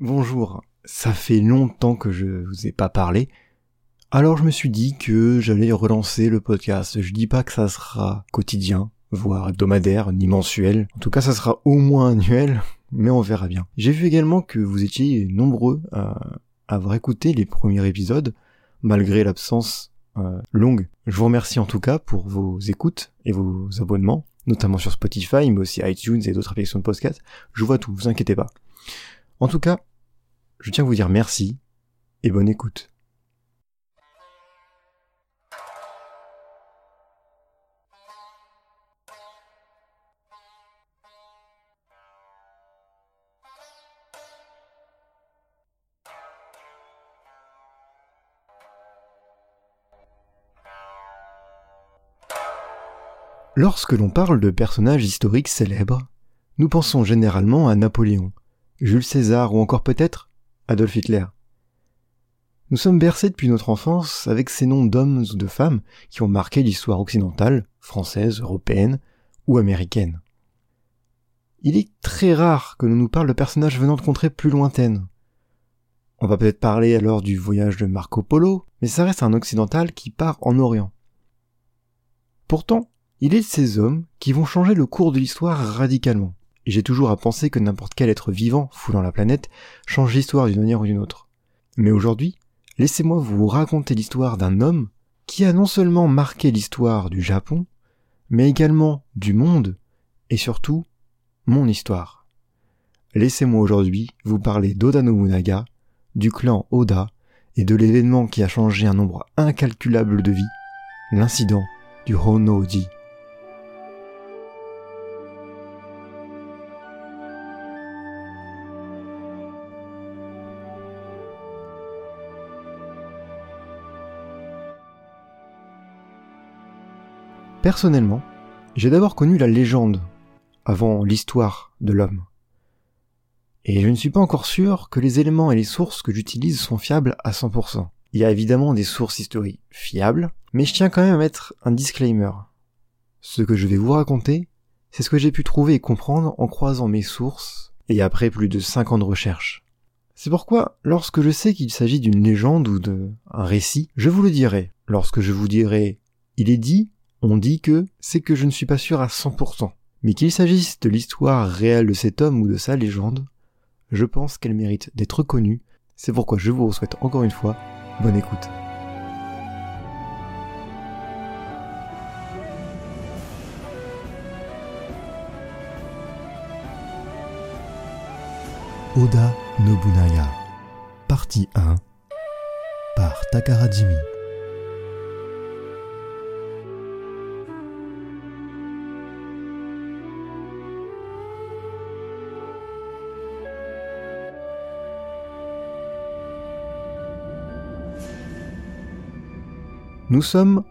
Bonjour, ça fait longtemps que je vous ai pas parlé, alors je me suis dit que j'allais relancer le podcast. Je dis pas que ça sera quotidien, voire hebdomadaire, ni mensuel. En tout cas, ça sera au moins annuel, mais on verra bien. J'ai vu également que vous étiez nombreux à avoir écouté les premiers épisodes, malgré l'absence euh, longue. Je vous remercie en tout cas pour vos écoutes et vos abonnements, notamment sur Spotify, mais aussi iTunes et d'autres applications de podcast. Je vois tout, vous inquiétez pas. En tout cas, je tiens à vous dire merci et bonne écoute. Lorsque l'on parle de personnages historiques célèbres, nous pensons généralement à Napoléon, Jules César ou encore peut-être Adolf Hitler. Nous sommes bercés depuis notre enfance avec ces noms d'hommes ou de femmes qui ont marqué l'histoire occidentale, française, européenne ou américaine. Il est très rare que l'on nous parle de personnages venant de contrées plus lointaines. On va peut-être parler alors du voyage de Marco Polo, mais ça reste un occidental qui part en Orient. Pourtant, il est de ces hommes qui vont changer le cours de l'histoire radicalement j'ai toujours à penser que n'importe quel être vivant foulant la planète change l'histoire d'une manière ou d'une autre. Mais aujourd'hui, laissez-moi vous raconter l'histoire d'un homme qui a non seulement marqué l'histoire du Japon, mais également du monde, et surtout mon histoire. Laissez-moi aujourd'hui vous parler d'Oda Nobunaga, du clan Oda, et de l'événement qui a changé un nombre incalculable de vies, l'incident du Honoji. Personnellement, j'ai d'abord connu la légende avant l'histoire de l'homme. Et je ne suis pas encore sûr que les éléments et les sources que j'utilise sont fiables à 100%. Il y a évidemment des sources historiques fiables, mais je tiens quand même à mettre un disclaimer. Ce que je vais vous raconter, c'est ce que j'ai pu trouver et comprendre en croisant mes sources et après plus de 5 ans de recherche. C'est pourquoi, lorsque je sais qu'il s'agit d'une légende ou d'un récit, je vous le dirai. Lorsque je vous dirai il est dit on dit que c'est que je ne suis pas sûr à 100%. Mais qu'il s'agisse de l'histoire réelle de cet homme ou de sa légende, je pense qu'elle mérite d'être connue. C'est pourquoi je vous souhaite encore une fois bonne écoute. Oda Nobunaga, partie 1, par Takara Jimmy. Nous sommes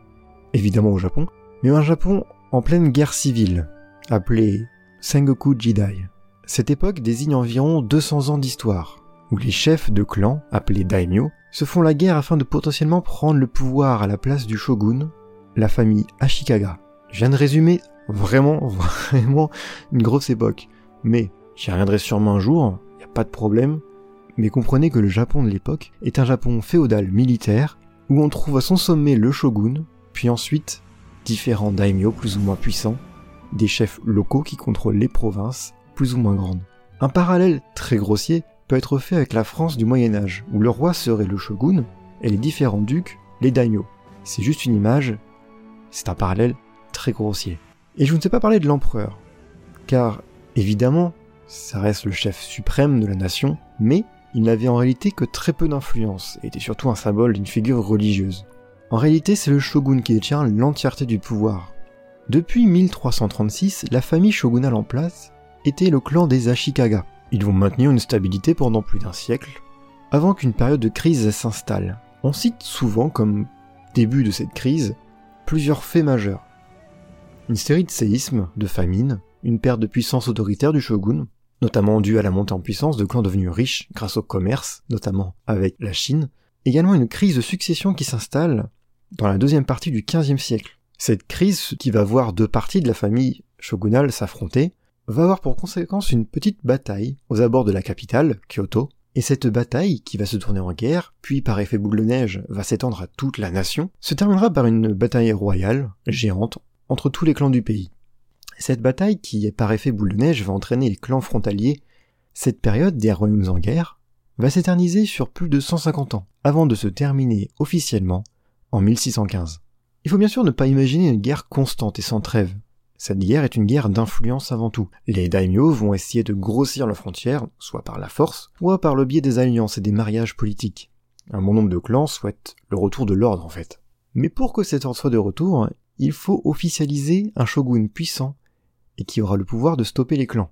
évidemment au Japon, mais un Japon en pleine guerre civile, appelée Sengoku Jidai. Cette époque désigne environ 200 ans d'histoire, où les chefs de clans, appelés daimyo, se font la guerre afin de potentiellement prendre le pouvoir à la place du shogun, la famille Ashikaga. Je viens de résumer vraiment, vraiment une grosse époque. Mais j'y reviendrai sûrement un jour, y a pas de problème. Mais comprenez que le Japon de l'époque est un Japon féodal militaire où on trouve à son sommet le shogun, puis ensuite différents daimyo plus ou moins puissants, des chefs locaux qui contrôlent les provinces plus ou moins grandes. Un parallèle très grossier peut être fait avec la France du Moyen Âge, où le roi serait le shogun et les différents ducs les daimyo. C'est juste une image, c'est un parallèle très grossier. Et je ne sais pas parler de l'empereur, car évidemment, ça reste le chef suprême de la nation, mais il n'avait en réalité que très peu d'influence, et était surtout un symbole d'une figure religieuse. En réalité, c'est le shogun qui détient l'entièreté du pouvoir. Depuis 1336, la famille shogunale en place était le clan des Ashikaga. Ils vont maintenir une stabilité pendant plus d'un siècle, avant qu'une période de crise s'installe. On cite souvent comme début de cette crise plusieurs faits majeurs. Une série de séismes, de famines, une perte de puissance autoritaire du shogun, notamment dû à la montée en puissance de clans devenus riches grâce au commerce, notamment avec la Chine, également une crise de succession qui s'installe dans la deuxième partie du XVe siècle. Cette crise, qui va voir deux parties de la famille shogunale s'affronter, va avoir pour conséquence une petite bataille aux abords de la capitale, Kyoto, Et cette bataille, qui va se tourner en guerre, puis par effet boule de neige va s'étendre à toute la nation, se terminera par une bataille royale, géante, entre tous les clans du pays. Cette bataille, qui par effet boule de neige va entraîner les clans frontaliers, cette période des royaumes en guerre, va s'éterniser sur plus de 150 ans, avant de se terminer officiellement en 1615. Il faut bien sûr ne pas imaginer une guerre constante et sans trêve. Cette guerre est une guerre d'influence avant tout. Les daimyo vont essayer de grossir leurs frontières, soit par la force, soit par le biais des alliances et des mariages politiques. Un bon nombre de clans souhaitent le retour de l'ordre en fait. Mais pour que cet ordre soit de retour, il faut officialiser un shogun puissant et qui aura le pouvoir de stopper les clans.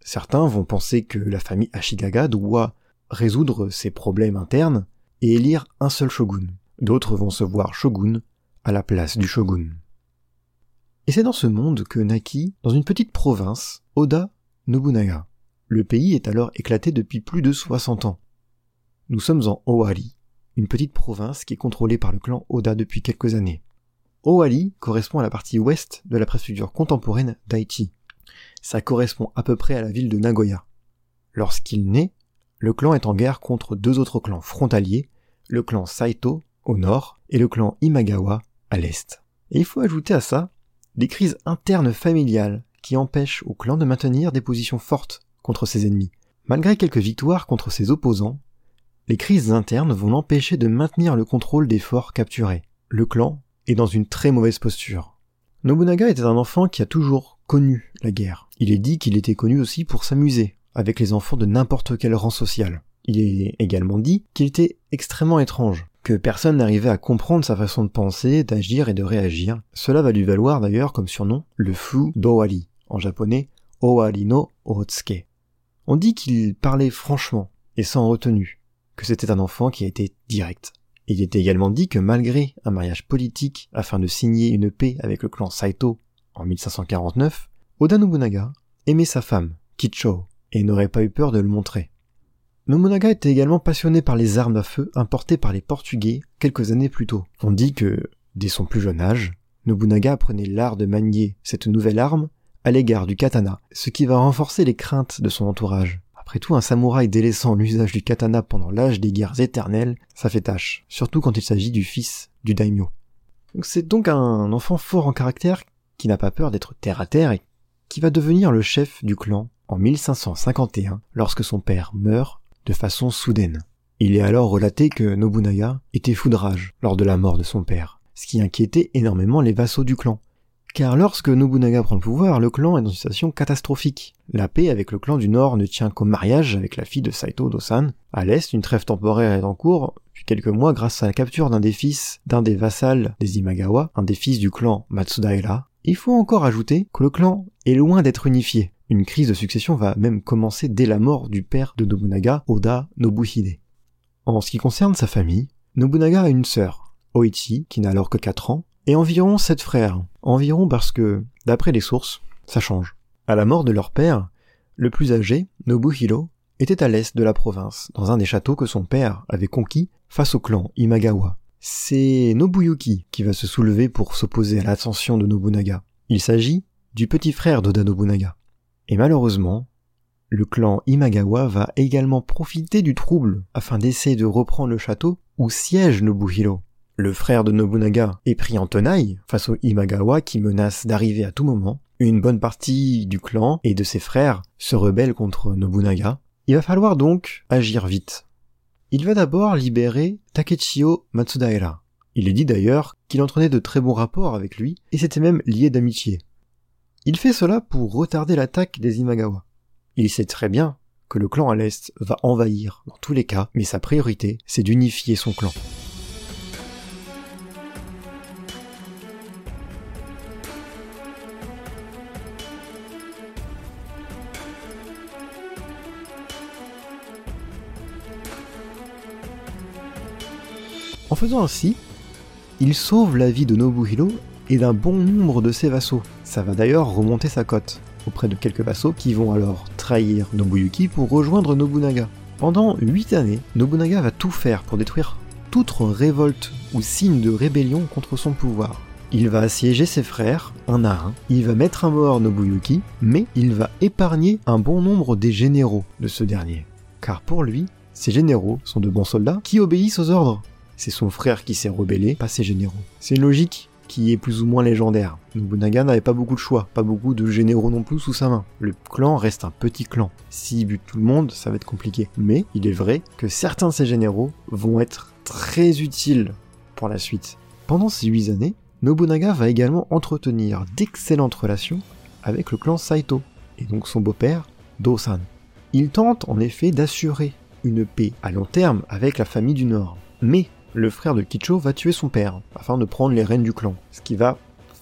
Certains vont penser que la famille Ashigaga doit résoudre ses problèmes internes et élire un seul shogun. D'autres vont se voir shogun à la place du shogun. Et c'est dans ce monde que naquit, dans une petite province, Oda Nobunaga. Le pays est alors éclaté depuis plus de 60 ans. Nous sommes en Owari, une petite province qui est contrôlée par le clan Oda depuis quelques années. Owari correspond à la partie ouest de la préfecture contemporaine d'Aichi. Ça correspond à peu près à la ville de Nagoya. Lorsqu'il naît, le clan est en guerre contre deux autres clans frontaliers, le clan Saito au nord et le clan Imagawa à l'est. Et il faut ajouter à ça des crises internes familiales qui empêchent au clan de maintenir des positions fortes contre ses ennemis. Malgré quelques victoires contre ses opposants, les crises internes vont l'empêcher de maintenir le contrôle des forts capturés. Le clan est dans une très mauvaise posture. Nobunaga était un enfant qui a toujours connu la guerre. Il est dit qu'il était connu aussi pour s'amuser avec les enfants de n'importe quel rang social. Il est également dit qu'il était extrêmement étrange, que personne n'arrivait à comprendre sa façon de penser, d'agir et de réagir. Cela va lui valoir d'ailleurs comme surnom le fou d'Owari, en japonais Owari no Otsuke. On dit qu'il parlait franchement et sans retenue, que c'était un enfant qui a été direct. Il est également dit que malgré un mariage politique afin de signer une paix avec le clan Saito en 1549, Oda Nobunaga aimait sa femme, Kicho, et n'aurait pas eu peur de le montrer. Nobunaga était également passionné par les armes à feu importées par les Portugais quelques années plus tôt. On dit que, dès son plus jeune âge, Nobunaga apprenait l'art de manier cette nouvelle arme à l'égard du katana, ce qui va renforcer les craintes de son entourage. Après tout, un samouraï délaissant l'usage du katana pendant l'âge des guerres éternelles, ça fait tâche, surtout quand il s'agit du fils du daimyo. C'est donc un enfant fort en caractère qui n'a pas peur d'être terre à terre et qui va devenir le chef du clan en 1551 lorsque son père meurt de façon soudaine. Il est alors relaté que Nobunaga était foudrage lors de la mort de son père, ce qui inquiétait énormément les vassaux du clan. Car lorsque Nobunaga prend le pouvoir, le clan est dans une situation catastrophique. La paix avec le clan du Nord ne tient qu'au mariage avec la fille de Saito Dosan. À l'Est, une trêve temporaire est en cours depuis quelques mois grâce à la capture d'un des fils d'un des vassals des Imagawa, un des fils du clan Matsudaira. Il faut encore ajouter que le clan est loin d'être unifié. Une crise de succession va même commencer dès la mort du père de Nobunaga, Oda Nobuhide. En ce qui concerne sa famille, Nobunaga a une sœur, Oichi, qui n'a alors que 4 ans, et environ 7 frères. Environ parce que, d'après les sources, ça change. À la mort de leur père, le plus âgé, Nobuhiro, était à l'est de la province, dans un des châteaux que son père avait conquis face au clan Imagawa. C'est Nobuyuki qui va se soulever pour s'opposer à l'ascension de Nobunaga. Il s'agit du petit frère d'Oda Nobunaga. Et malheureusement, le clan Imagawa va également profiter du trouble afin d'essayer de reprendre le château où siège Nobuhiro. Le frère de Nobunaga est pris en tenaille face aux Imagawa qui menacent d'arriver à tout moment. Une bonne partie du clan et de ses frères se rebellent contre Nobunaga. Il va falloir donc agir vite. Il va d'abord libérer Takechio Matsudaira. Il est dit d'ailleurs qu'il entraînait de très bons rapports avec lui et s'était même lié d'amitié. Il fait cela pour retarder l'attaque des Imagawa. Il sait très bien que le clan à l'est va envahir dans tous les cas, mais sa priorité, c'est d'unifier son clan. En faisant ainsi, il sauve la vie de Nobuhiro et d'un bon nombre de ses vassaux. Ça va d'ailleurs remonter sa cote auprès de quelques vassaux qui vont alors trahir Nobuyuki pour rejoindre Nobunaga. Pendant 8 années, Nobunaga va tout faire pour détruire toute révolte ou signe de rébellion contre son pouvoir. Il va assiéger ses frères, un à un, il va mettre à mort Nobuyuki, mais il va épargner un bon nombre des généraux de ce dernier. Car pour lui, Ses généraux sont de bons soldats qui obéissent aux ordres. C'est son frère qui s'est rebellé, pas ses généraux. C'est une logique qui est plus ou moins légendaire. Nobunaga n'avait pas beaucoup de choix, pas beaucoup de généraux non plus sous sa main. Le clan reste un petit clan. S'il bute tout le monde, ça va être compliqué. Mais il est vrai que certains de ses généraux vont être très utiles pour la suite. Pendant ces huit années, Nobunaga va également entretenir d'excellentes relations avec le clan Saito, et donc son beau-père, Dosan. Il tente en effet d'assurer une paix à long terme avec la famille du Nord. Mais le frère de Kicho va tuer son père afin de prendre les rênes du clan, ce qui va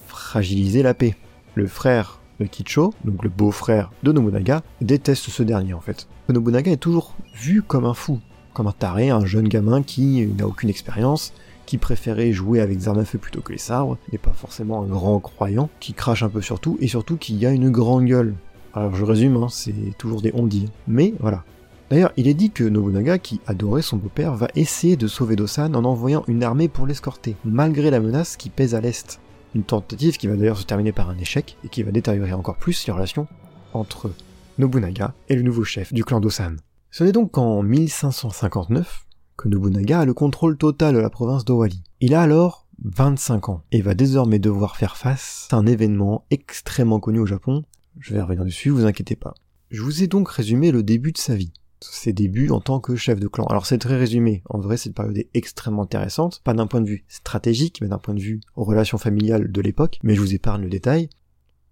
fragiliser la paix. Le frère de Kicho, donc le beau-frère de Nobunaga, déteste ce dernier en fait. Nobunaga est toujours vu comme un fou, comme un taré, un jeune gamin qui n'a aucune expérience, qui préférait jouer avec des armes à feu plutôt que les sabres, n'est pas forcément un grand croyant, qui crache un peu sur tout, et surtout qui a une grande gueule. Alors je résume, hein, c'est toujours des on Mais voilà. D'ailleurs, il est dit que Nobunaga, qui adorait son beau-père, va essayer de sauver Dosan en envoyant une armée pour l'escorter, malgré la menace qui pèse à l'est. Une tentative qui va d'ailleurs se terminer par un échec, et qui va détériorer encore plus les relations entre Nobunaga et le nouveau chef du clan Dosan. Ce n'est donc qu'en 1559 que Nobunaga a le contrôle total de la province d'Owali. Il a alors 25 ans et va désormais devoir faire face à un événement extrêmement connu au Japon. Je vais revenir dessus, vous inquiétez pas. Je vous ai donc résumé le début de sa vie. Ses débuts en tant que chef de clan. Alors c'est très résumé. En vrai, cette période est extrêmement intéressante. Pas d'un point de vue stratégique, mais d'un point de vue aux relations familiales de l'époque. Mais je vous épargne le détail.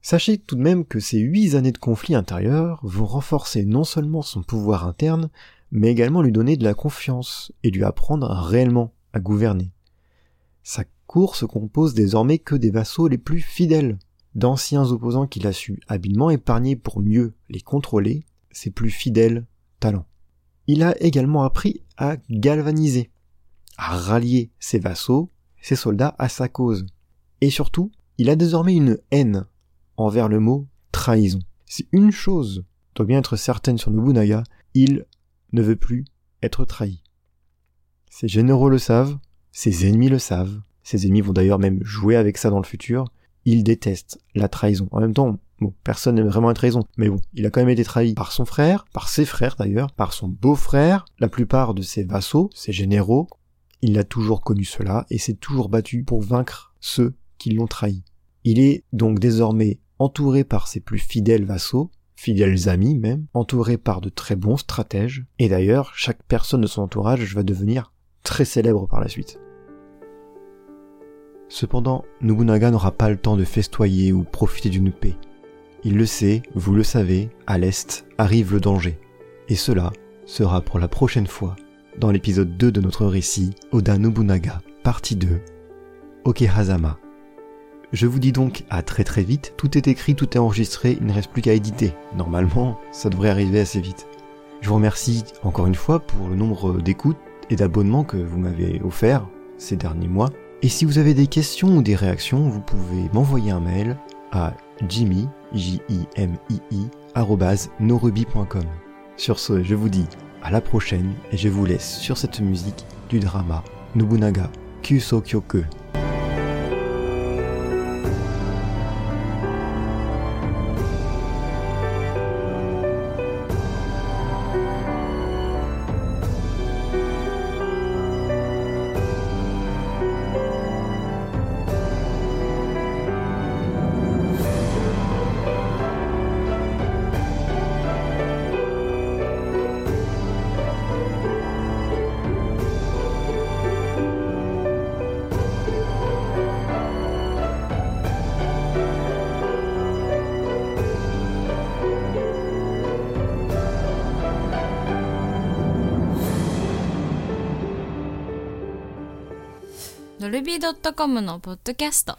Sachez tout de même que ces huit années de conflit intérieur vont renforcer non seulement son pouvoir interne, mais également lui donner de la confiance et lui apprendre réellement à gouverner. Sa cour se compose désormais que des vassaux les plus fidèles, d'anciens opposants qu'il a su habilement épargner pour mieux les contrôler, ses plus fidèles Il a également appris à galvaniser, à rallier ses vassaux, ses soldats à sa cause. Et surtout, il a désormais une haine envers le mot trahison. Si une chose doit bien être certaine sur Nobunaga, il ne veut plus être trahi. Ses généraux le savent, ses ennemis le savent, ses ennemis vont d'ailleurs même jouer avec ça dans le futur, il déteste la trahison. En même temps, personne n'aime vraiment la trahison, mais bon, il a quand même été trahi par son frère, par ses frères d'ailleurs, par son beau-frère, la plupart de ses vassaux, ses généraux, il a toujours connu cela et s'est toujours battu pour vaincre ceux qui l'ont trahi. Il est donc désormais entouré par ses plus fidèles vassaux, fidèles amis même, entourés par de très bons stratèges, et d'ailleurs, chaque personne de son entourage va devenir très célèbre par la suite. Cependant, Nobunaga n'aura pas le temps de festoyer ou profiter d'une paix. Il le sait, vous le savez, à l'Est arrive le danger. Et cela sera pour la prochaine fois dans l'épisode 2 de notre récit Oda Nobunaga, partie 2, Okehazama. Je vous dis donc à très très vite, tout est écrit, tout est enregistré, il ne reste plus qu'à éditer. Normalement, ça devrait arriver assez vite. Je vous remercie encore une fois pour le nombre d'écoutes et d'abonnements que vous m'avez offert ces derniers mois. Et si vous avez des questions ou des réactions, vous pouvez m'envoyer un mail à jimmy, j i m i i. Sur ce, je vous dis à la prochaine et je vous laisse sur cette musique du drama Nobunaga Kyuso ルビー .com のポッドキャスト。